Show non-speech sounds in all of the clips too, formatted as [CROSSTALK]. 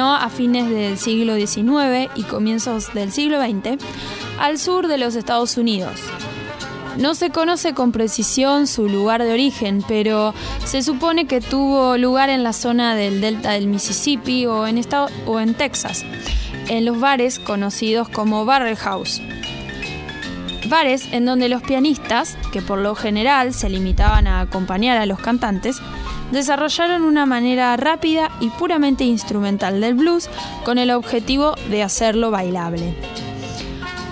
a fines del siglo XIX y comienzos del siglo XX al sur de los Estados Unidos. No se conoce con precisión su lugar de origen, pero se supone que tuvo lugar en la zona del delta del Mississippi o en, o en Texas, en los bares conocidos como Barrel House. Bares en donde los pianistas, que por lo general se limitaban a acompañar a los cantantes, desarrollaron una manera rápida y puramente instrumental del blues con el objetivo de hacerlo bailable.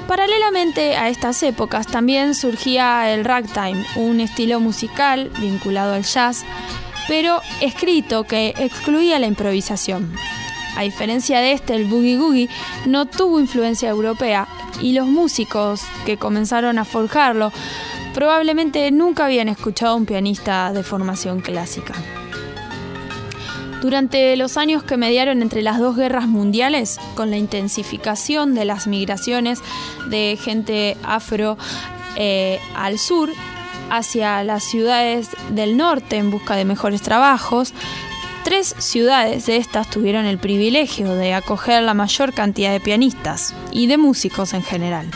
Paralelamente a estas épocas también surgía el ragtime, un estilo musical vinculado al jazz, pero escrito que excluía la improvisación. A diferencia de este, el boogie googie no tuvo influencia europea y los músicos que comenzaron a forjarlo probablemente nunca habían escuchado a un pianista de formación clásica. Durante los años que mediaron entre las dos guerras mundiales, con la intensificación de las migraciones de gente afro eh, al sur, hacia las ciudades del norte en busca de mejores trabajos, Tres ciudades de estas tuvieron el privilegio de acoger la mayor cantidad de pianistas y de músicos en general,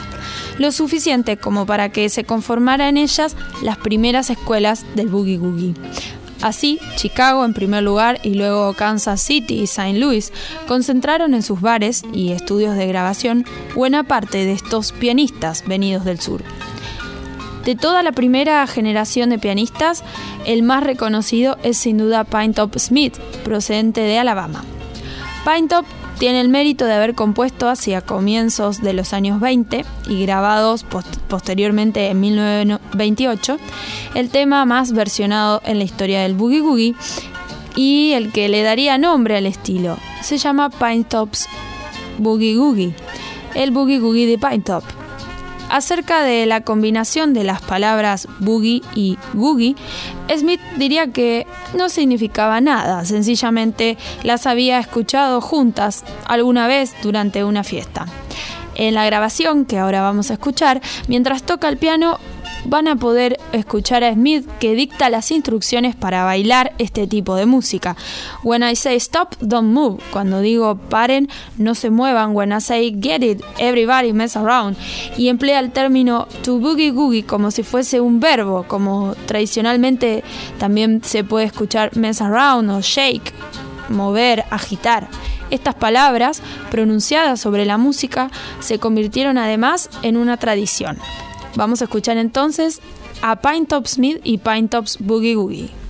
lo suficiente como para que se conformara en ellas las primeras escuelas del boogie googie, Así, Chicago en primer lugar y luego Kansas City y St. Louis concentraron en sus bares y estudios de grabación buena parte de estos pianistas venidos del sur. De toda la primera generación de pianistas, el más reconocido es sin duda Top Smith, procedente de Alabama. Top tiene el mérito de haber compuesto hacia comienzos de los años 20 y grabados posteriormente en 1928 el tema más versionado en la historia del boogie woogie y el que le daría nombre al estilo. Se llama Pine Tops Boogie Woogie, el Boogie Woogie de Pine Top. Acerca de la combinación de las palabras boogie y googie, Smith diría que no significaba nada, sencillamente las había escuchado juntas alguna vez durante una fiesta. En la grabación que ahora vamos a escuchar, mientras toca el piano, van a poder escuchar a Smith que dicta las instrucciones para bailar este tipo de música. When I say stop, don't move. Cuando digo paren, no se muevan. When I say get it, everybody mess around. Y emplea el término to boogie googie como si fuese un verbo, como tradicionalmente también se puede escuchar mess around o shake, mover, agitar. Estas palabras, pronunciadas sobre la música, se convirtieron además en una tradición. Vamos a escuchar entonces a Pine Top Smith y Pine Tops Boogie Woogie.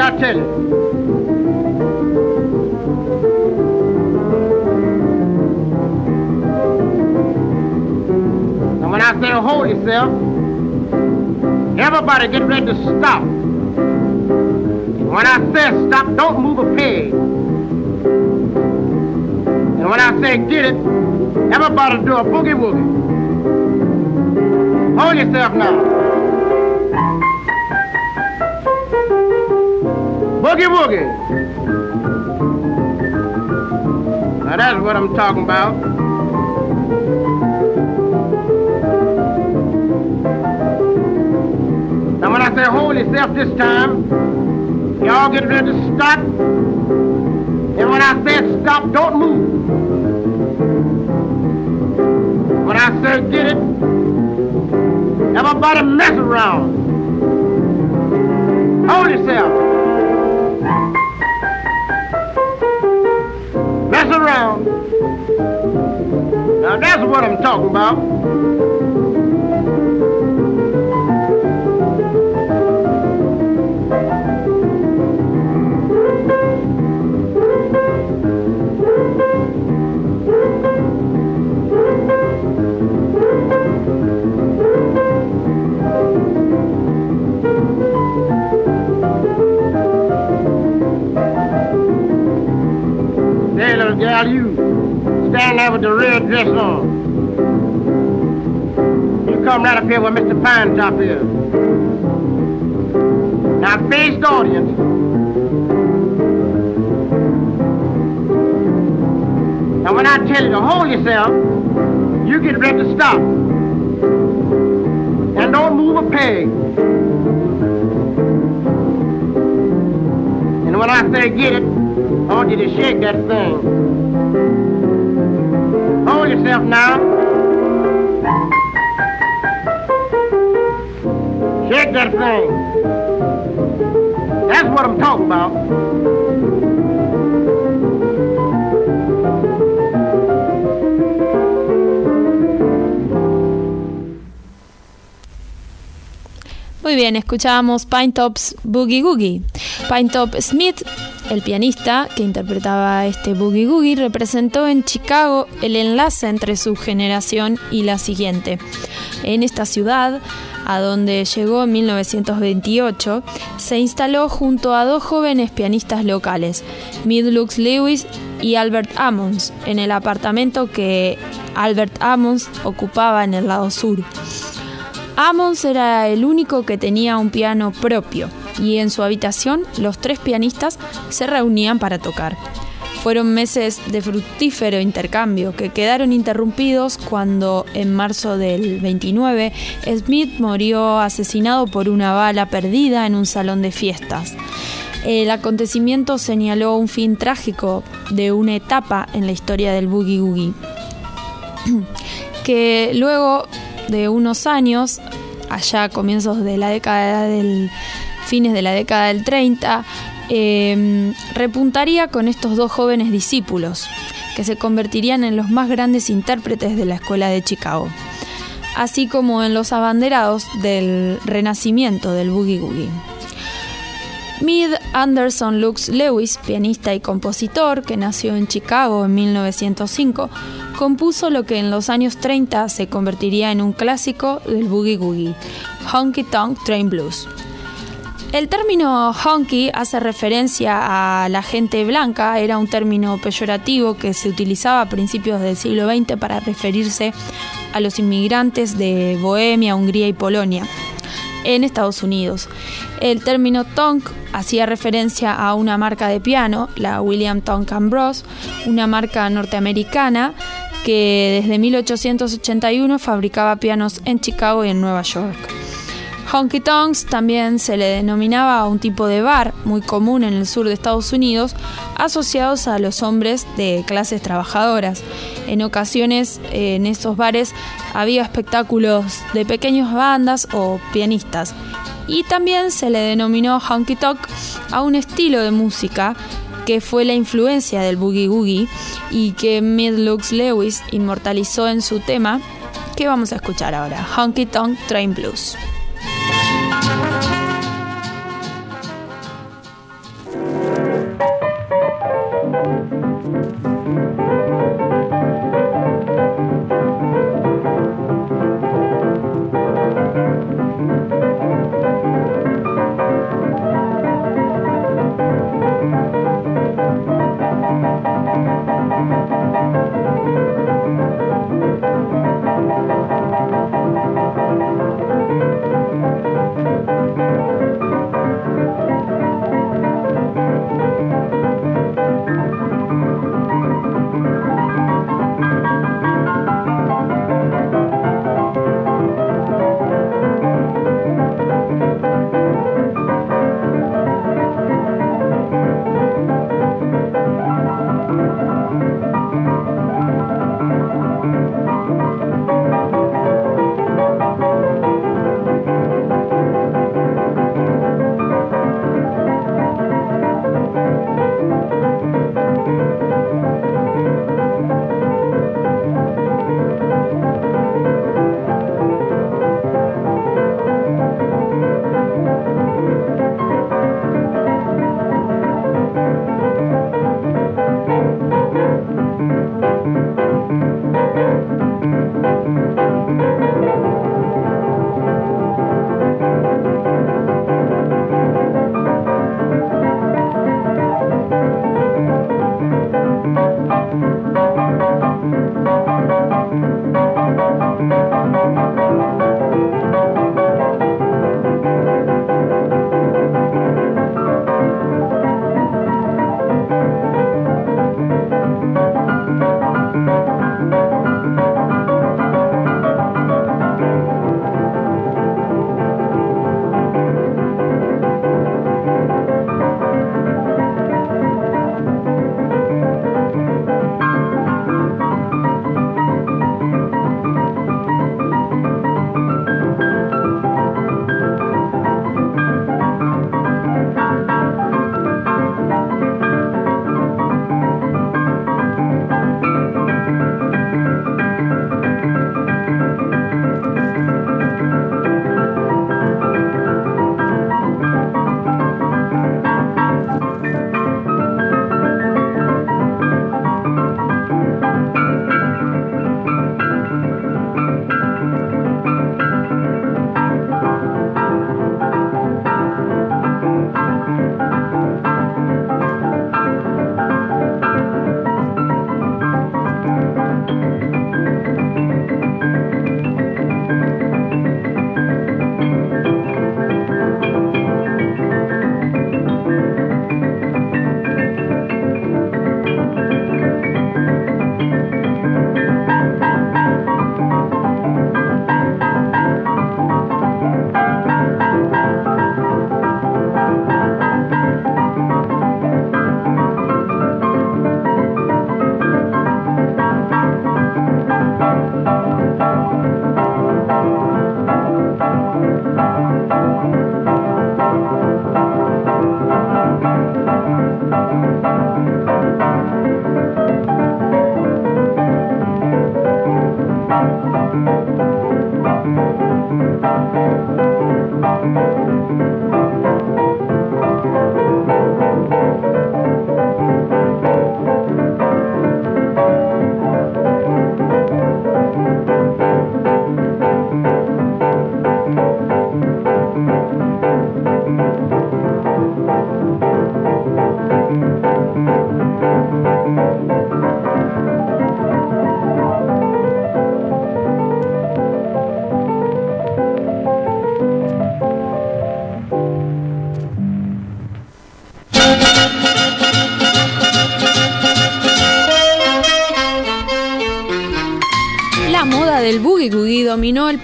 I tell you. And when I say hold yourself, everybody get ready to stop. And when I say stop, don't move a peg. And when I say get it, everybody do a boogie woogie. Hold yourself now. Boogie woogie. Now that's what I'm talking about. Now when I say hold yourself this time, y'all get ready to stop. And when I say stop, don't move. When I say get it, Everybody mess around. Hold yourself. Around. Now that's what I'm talking about. There with the red dress on. You come right up here where Mr. Pine Top is. Now face the audience. Now when I tell you to hold yourself, you get ready to stop. And don't move a peg. And when I say get it, I want you to shake that thing. Muy bien, escuchábamos Pine Top's Boogie Googie. Pine Top Smith, el pianista que interpretaba este Boogie Googie, representó en Chicago el enlace entre su generación y la siguiente. En esta ciudad, a donde llegó en 1928, se instaló junto a dos jóvenes pianistas locales, Midlux Lewis y Albert Ammons, en el apartamento que Albert Ammons ocupaba en el lado sur. Ammons era el único que tenía un piano propio y en su habitación los tres pianistas se reunían para tocar. Fueron meses de fructífero intercambio que quedaron interrumpidos cuando en marzo del 29 Smith murió asesinado por una bala perdida en un salón de fiestas. El acontecimiento señaló un fin trágico de una etapa en la historia del boogie woogie, [CLEARS THROAT] que luego de unos años, allá a comienzos de la década del fines de la década del 30, eh, repuntaría con estos dos jóvenes discípulos, que se convertirían en los más grandes intérpretes de la escuela de Chicago, así como en los abanderados del renacimiento del boogie woogie. Mid Anderson Lux Lewis, pianista y compositor que nació en Chicago en 1905, compuso lo que en los años 30 se convertiría en un clásico del boogie woogie, Honky Tonk Train Blues. El término honky hace referencia a la gente blanca, era un término peyorativo que se utilizaba a principios del siglo XX para referirse a los inmigrantes de Bohemia, Hungría y Polonia en Estados Unidos. El término tonk hacía referencia a una marca de piano, la William Tonk Bros, una marca norteamericana que desde 1881 fabricaba pianos en Chicago y en Nueva York. Honky Tonks también se le denominaba a un tipo de bar muy común en el sur de Estados Unidos, asociados a los hombres de clases trabajadoras. En ocasiones en estos bares había espectáculos de pequeñas bandas o pianistas. Y también se le denominó honky tonk a un estilo de música que fue la influencia del boogie woogie y que Midlux Lewis inmortalizó en su tema que vamos a escuchar ahora, Honky Tonk Train Blues.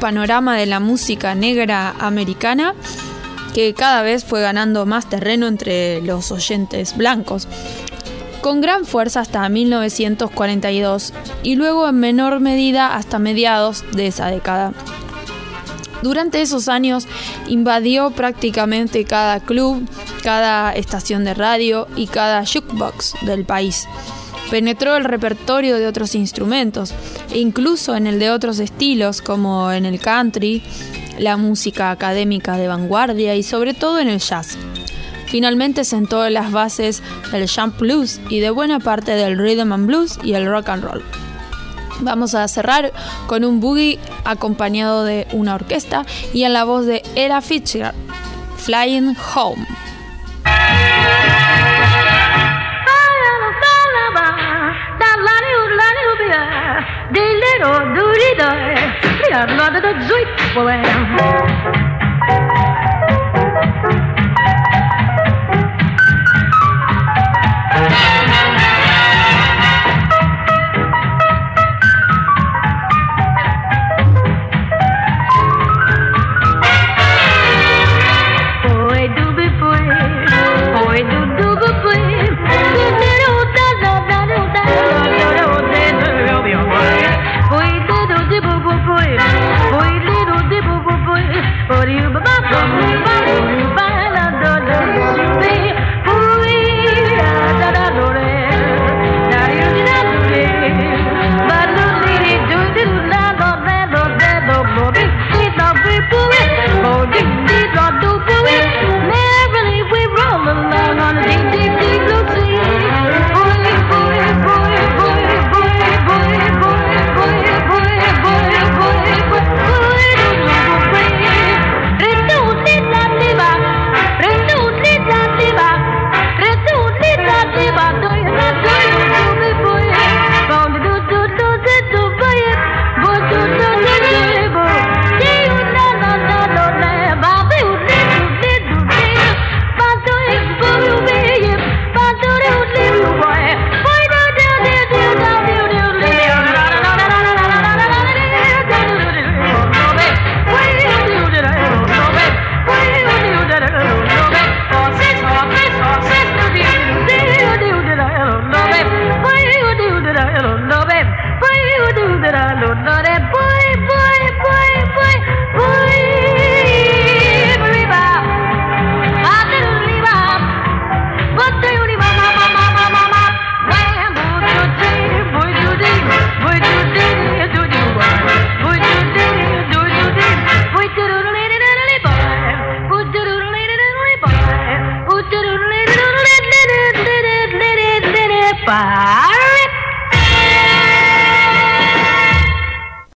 Panorama de la música negra americana, que cada vez fue ganando más terreno entre los oyentes blancos, con gran fuerza hasta 1942 y luego en menor medida hasta mediados de esa década. Durante esos años invadió prácticamente cada club, cada estación de radio y cada jukebox del país. Penetró el repertorio de otros instrumentos, incluso en el de otros estilos como en el country, la música académica de vanguardia y sobre todo en el jazz. Finalmente sentó las bases del jump blues y de buena parte del rhythm and blues y el rock and roll. Vamos a cerrar con un boogie acompañado de una orquesta y en la voz de Ella Fitzgerald, Flying Home. des lero durido, e allora da zuit,